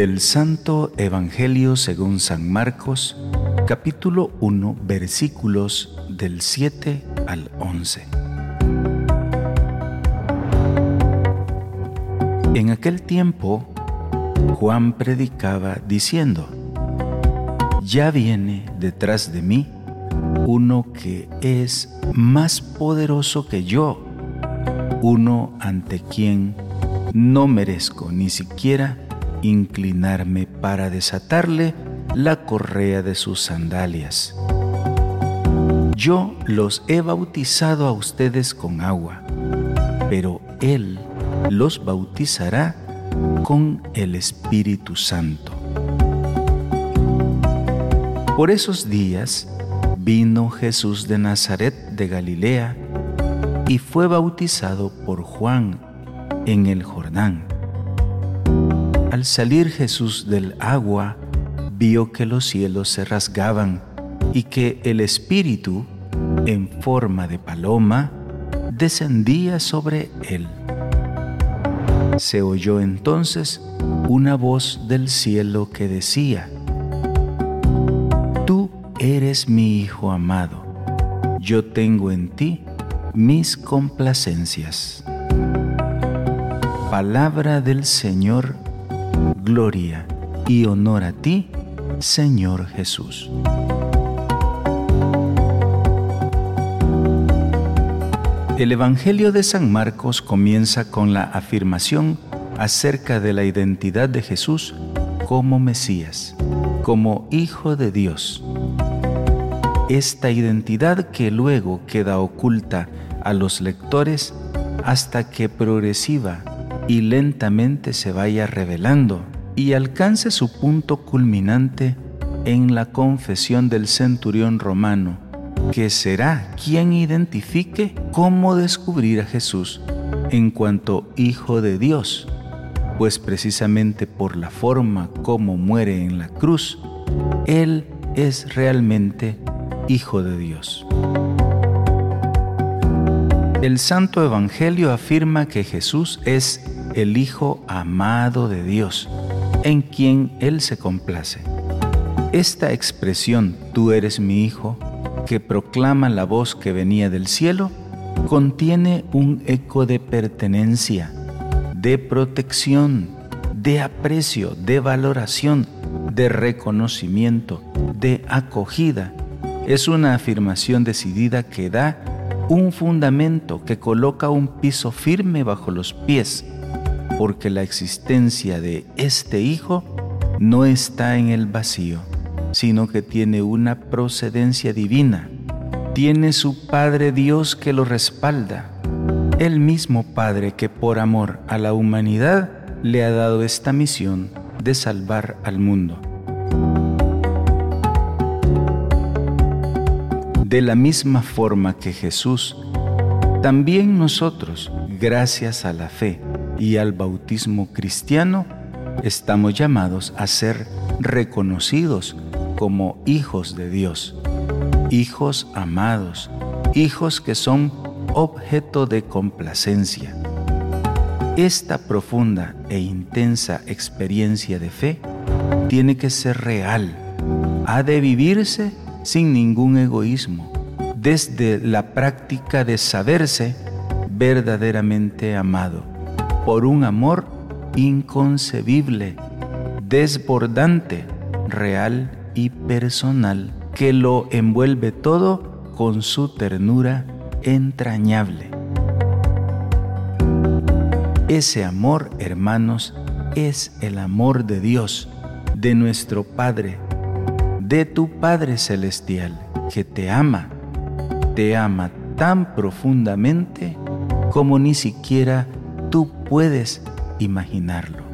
Del Santo Evangelio según San Marcos, capítulo 1, versículos del 7 al 11. En aquel tiempo, Juan predicaba diciendo, Ya viene detrás de mí uno que es más poderoso que yo, uno ante quien no merezco ni siquiera inclinarme para desatarle la correa de sus sandalias. Yo los he bautizado a ustedes con agua, pero Él los bautizará con el Espíritu Santo. Por esos días vino Jesús de Nazaret de Galilea y fue bautizado por Juan en el Jordán al salir Jesús del agua, vio que los cielos se rasgaban y que el Espíritu, en forma de paloma, descendía sobre él. Se oyó entonces una voz del cielo que decía, Tú eres mi Hijo amado, yo tengo en ti mis complacencias. Palabra del Señor gloria y honor a ti, Señor Jesús. El Evangelio de San Marcos comienza con la afirmación acerca de la identidad de Jesús como Mesías, como Hijo de Dios. Esta identidad que luego queda oculta a los lectores hasta que progresiva y lentamente se vaya revelando y alcance su punto culminante en la confesión del centurión romano, que será quien identifique cómo descubrir a Jesús en cuanto Hijo de Dios, pues precisamente por la forma como muere en la cruz, Él es realmente Hijo de Dios. El Santo Evangelio afirma que Jesús es el Hijo amado de Dios, en quien Él se complace. Esta expresión, tú eres mi Hijo, que proclama la voz que venía del cielo, contiene un eco de pertenencia, de protección, de aprecio, de valoración, de reconocimiento, de acogida. Es una afirmación decidida que da un fundamento que coloca un piso firme bajo los pies porque la existencia de este Hijo no está en el vacío, sino que tiene una procedencia divina. Tiene su Padre Dios que lo respalda, el mismo Padre que por amor a la humanidad le ha dado esta misión de salvar al mundo. De la misma forma que Jesús, también nosotros, gracias a la fe, y al bautismo cristiano, estamos llamados a ser reconocidos como hijos de Dios, hijos amados, hijos que son objeto de complacencia. Esta profunda e intensa experiencia de fe tiene que ser real, ha de vivirse sin ningún egoísmo, desde la práctica de saberse verdaderamente amado por un amor inconcebible, desbordante, real y personal, que lo envuelve todo con su ternura entrañable. Ese amor, hermanos, es el amor de Dios, de nuestro Padre, de tu Padre Celestial, que te ama, te ama tan profundamente como ni siquiera puedes imaginarlo.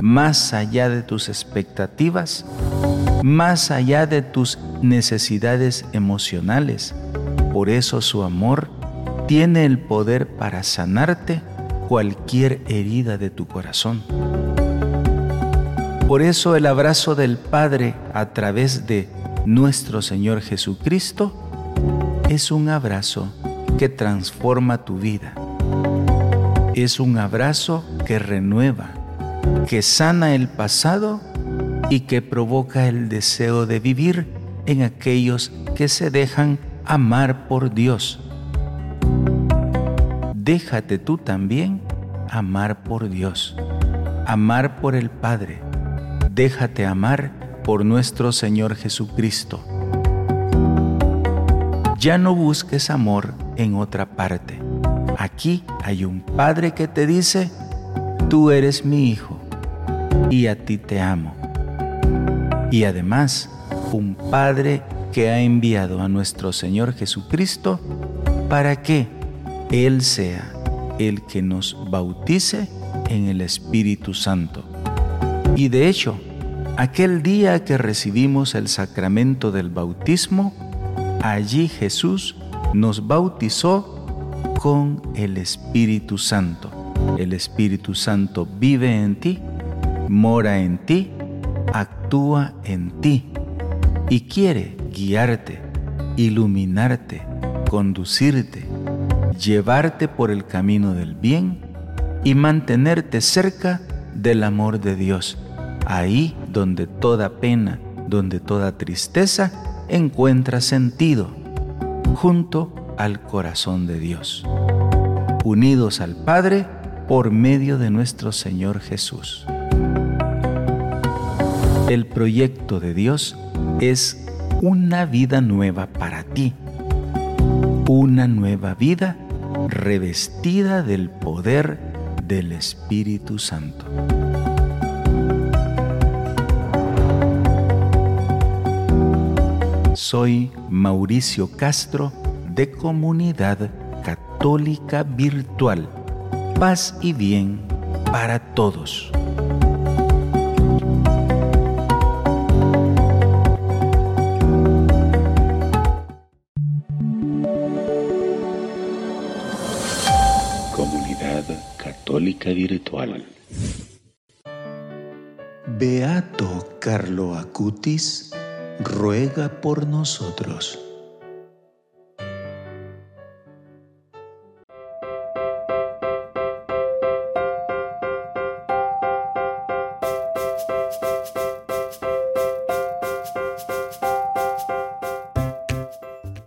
Más allá de tus expectativas, más allá de tus necesidades emocionales. Por eso su amor tiene el poder para sanarte cualquier herida de tu corazón. Por eso el abrazo del Padre a través de nuestro Señor Jesucristo es un abrazo que transforma tu vida es un abrazo que renueva, que sana el pasado y que provoca el deseo de vivir en aquellos que se dejan amar por Dios. Déjate tú también amar por Dios, amar por el Padre. Déjate amar por nuestro Señor Jesucristo. Ya no busques amor en otra parte. Aquí hay un Padre que te dice, tú eres mi Hijo y a ti te amo. Y además, un Padre que ha enviado a nuestro Señor Jesucristo para que Él sea el que nos bautice en el Espíritu Santo. Y de hecho, aquel día que recibimos el sacramento del bautismo, allí Jesús nos bautizó con el Espíritu Santo. El Espíritu Santo vive en ti, mora en ti, actúa en ti y quiere guiarte, iluminarte, conducirte, llevarte por el camino del bien y mantenerte cerca del amor de Dios, ahí donde toda pena, donde toda tristeza encuentra sentido, junto al corazón de Dios, unidos al Padre por medio de nuestro Señor Jesús. El proyecto de Dios es una vida nueva para ti, una nueva vida revestida del poder del Espíritu Santo. Soy Mauricio Castro de Comunidad Católica Virtual. Paz y bien para todos. Comunidad Católica Virtual. Beato Carlo Acutis ruega por nosotros.